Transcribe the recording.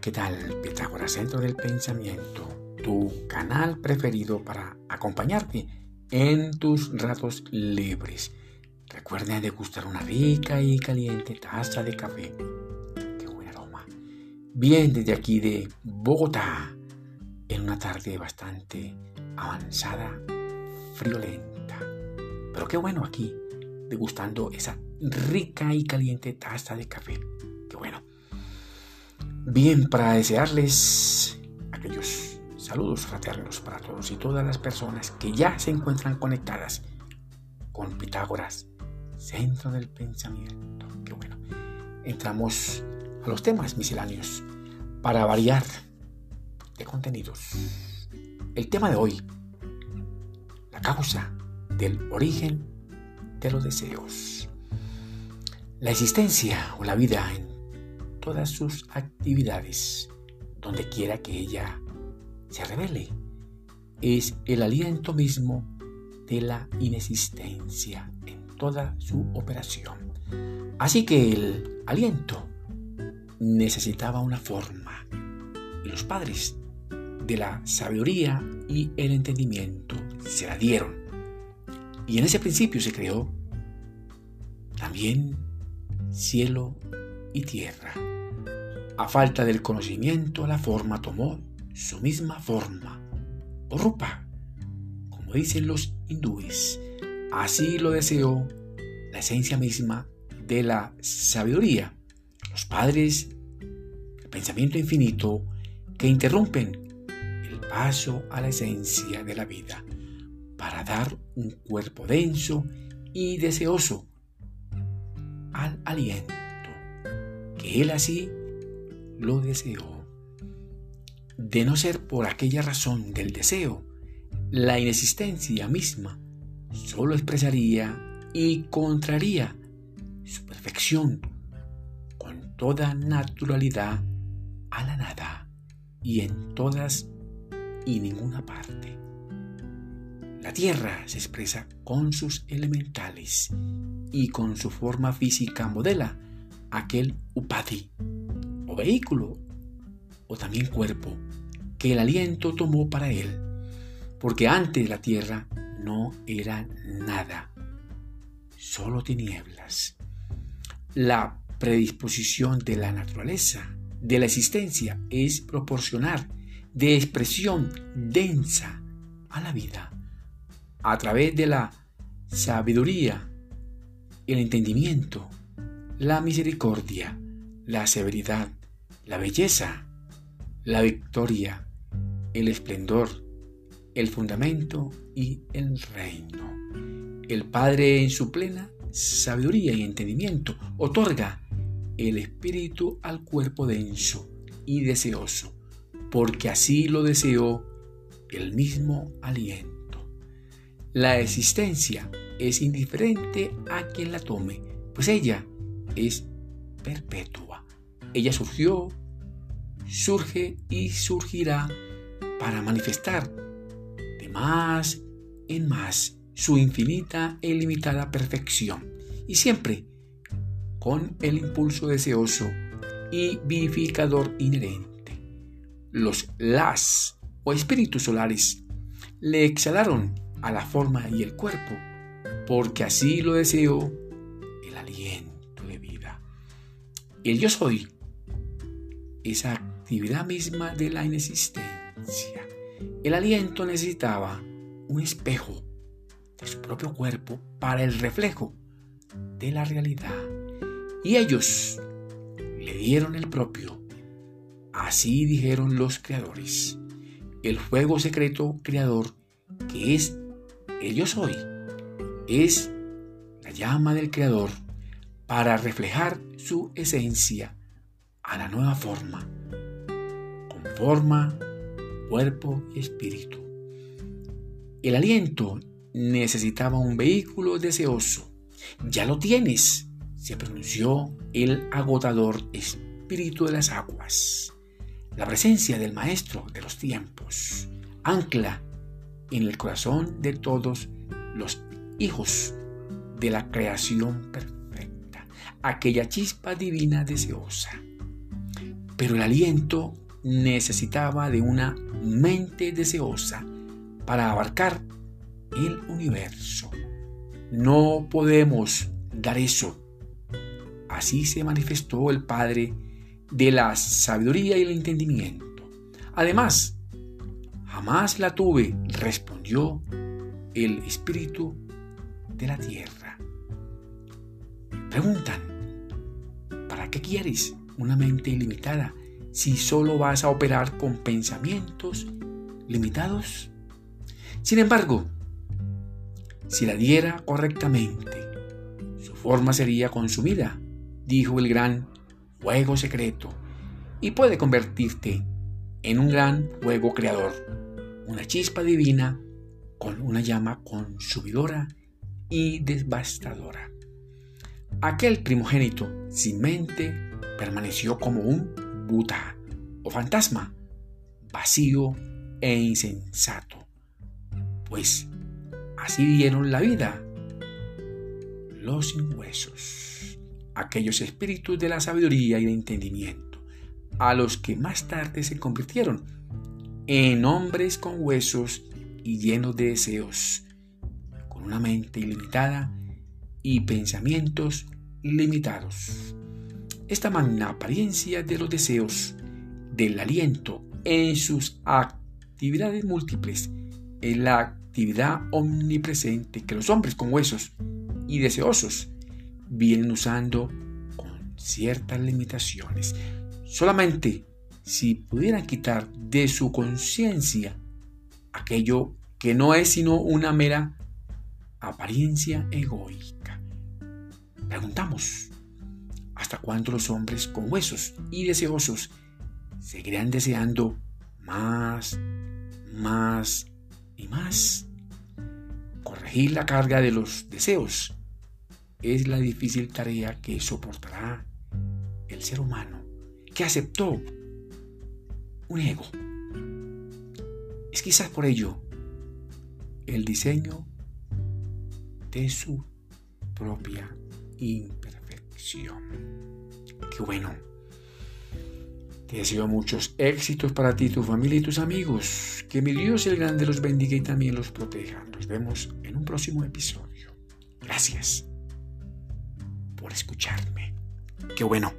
¿qué tal? Pitágoras, Centro del Pensamiento, tu canal preferido para acompañarte en tus ratos libres. Recuerden degustar una rica y caliente taza de café. ¡Qué buen aroma! Bien desde aquí de Bogotá, en una tarde bastante avanzada, friolenta. Pero qué bueno aquí, degustando esa rica y caliente taza de café. Qué bueno. Bien, para desearles aquellos saludos fraternos para todos y todas las personas que ya se encuentran conectadas con Pitágoras, centro del pensamiento. Qué bueno. Entramos a los temas misceláneos para variar de contenidos. El tema de hoy, la causa del origen de los deseos. La existencia o la vida en todas sus actividades, donde quiera que ella se revele. Es el aliento mismo de la inexistencia en toda su operación. Así que el aliento necesitaba una forma y los padres de la sabiduría y el entendimiento se la dieron. Y en ese principio se creó también cielo y tierra. A falta del conocimiento, la forma tomó su misma forma, o rupa, como dicen los hindúes. Así lo deseó la esencia misma de la sabiduría, los padres, el pensamiento infinito que interrumpen el paso a la esencia de la vida para dar un cuerpo denso y deseoso al aliento, él así lo deseó. De no ser por aquella razón del deseo, la inexistencia misma solo expresaría y contraría su perfección con toda naturalidad a la nada y en todas y ninguna parte. La tierra se expresa con sus elementales y con su forma física modela aquel upadi o vehículo o también cuerpo que el aliento tomó para él, porque antes la tierra no era nada, solo tinieblas. La predisposición de la naturaleza, de la existencia, es proporcionar de expresión densa a la vida a través de la sabiduría, el entendimiento, la misericordia, la severidad, la belleza, la victoria, el esplendor, el fundamento y el reino. El Padre en su plena sabiduría y entendimiento otorga el espíritu al cuerpo denso y deseoso, porque así lo deseó el mismo aliento. La existencia es indiferente a quien la tome, pues ella es perpetua. Ella surgió, surge y surgirá para manifestar de más en más su infinita e ilimitada perfección y siempre con el impulso deseoso y vivificador inherente. Los las o espíritus solares le exhalaron a la forma y el cuerpo porque así lo deseó el aliento. El yo soy esa actividad misma de la inexistencia. El aliento necesitaba un espejo de su propio cuerpo para el reflejo de la realidad. Y ellos le dieron el propio. Así dijeron los creadores. El fuego secreto creador que es el yo soy es la llama del creador para reflejar su esencia a la nueva forma, con forma, cuerpo y espíritu. El aliento necesitaba un vehículo deseoso. Ya lo tienes, se pronunció el agotador espíritu de las aguas. La presencia del Maestro de los tiempos ancla en el corazón de todos los hijos de la creación perfecta, aquella chispa divina deseosa Pero el aliento necesitaba de una mente deseosa para abarcar el universo. No podemos dar eso. Así se manifestó el Padre de la sabiduría y el entendimiento. Además, jamás la tuve, respondió el espíritu de la tierra. Preguntan, ¿para qué quieres una mente ilimitada si solo vas a operar con pensamientos limitados? Sin embargo, si la diera correctamente, su forma sería consumida, dijo el gran fuego secreto, y puede convertirte en un gran fuego creador, una chispa divina con una llama consumidora y devastadora. Aquel primogénito sin mente permaneció como un buta o fantasma, vacío e insensato, pues así dieron la vida los sin huesos, aquellos espíritus de la sabiduría y el entendimiento, a los que más tarde se convirtieron en hombres con huesos y llenos de deseos, con una mente ilimitada y pensamientos limitados. Esta magna apariencia de los deseos, del aliento en sus actividades múltiples, es la actividad omnipresente que los hombres con huesos y deseosos vienen usando con ciertas limitaciones. Solamente si pudieran quitar de su conciencia aquello que no es sino una mera apariencia egoica. Preguntamos, ¿hasta cuándo los hombres con huesos y deseosos seguirán deseando más, más y más? Corregir la carga de los deseos es la difícil tarea que soportará el ser humano que aceptó un ego. Es quizás por ello el diseño de su propia imperfección. Qué bueno. Te deseo muchos éxitos para ti, tu familia y tus amigos. Que mi Dios el Grande los bendiga y también los proteja. Nos vemos en un próximo episodio. Gracias por escucharme. Qué bueno.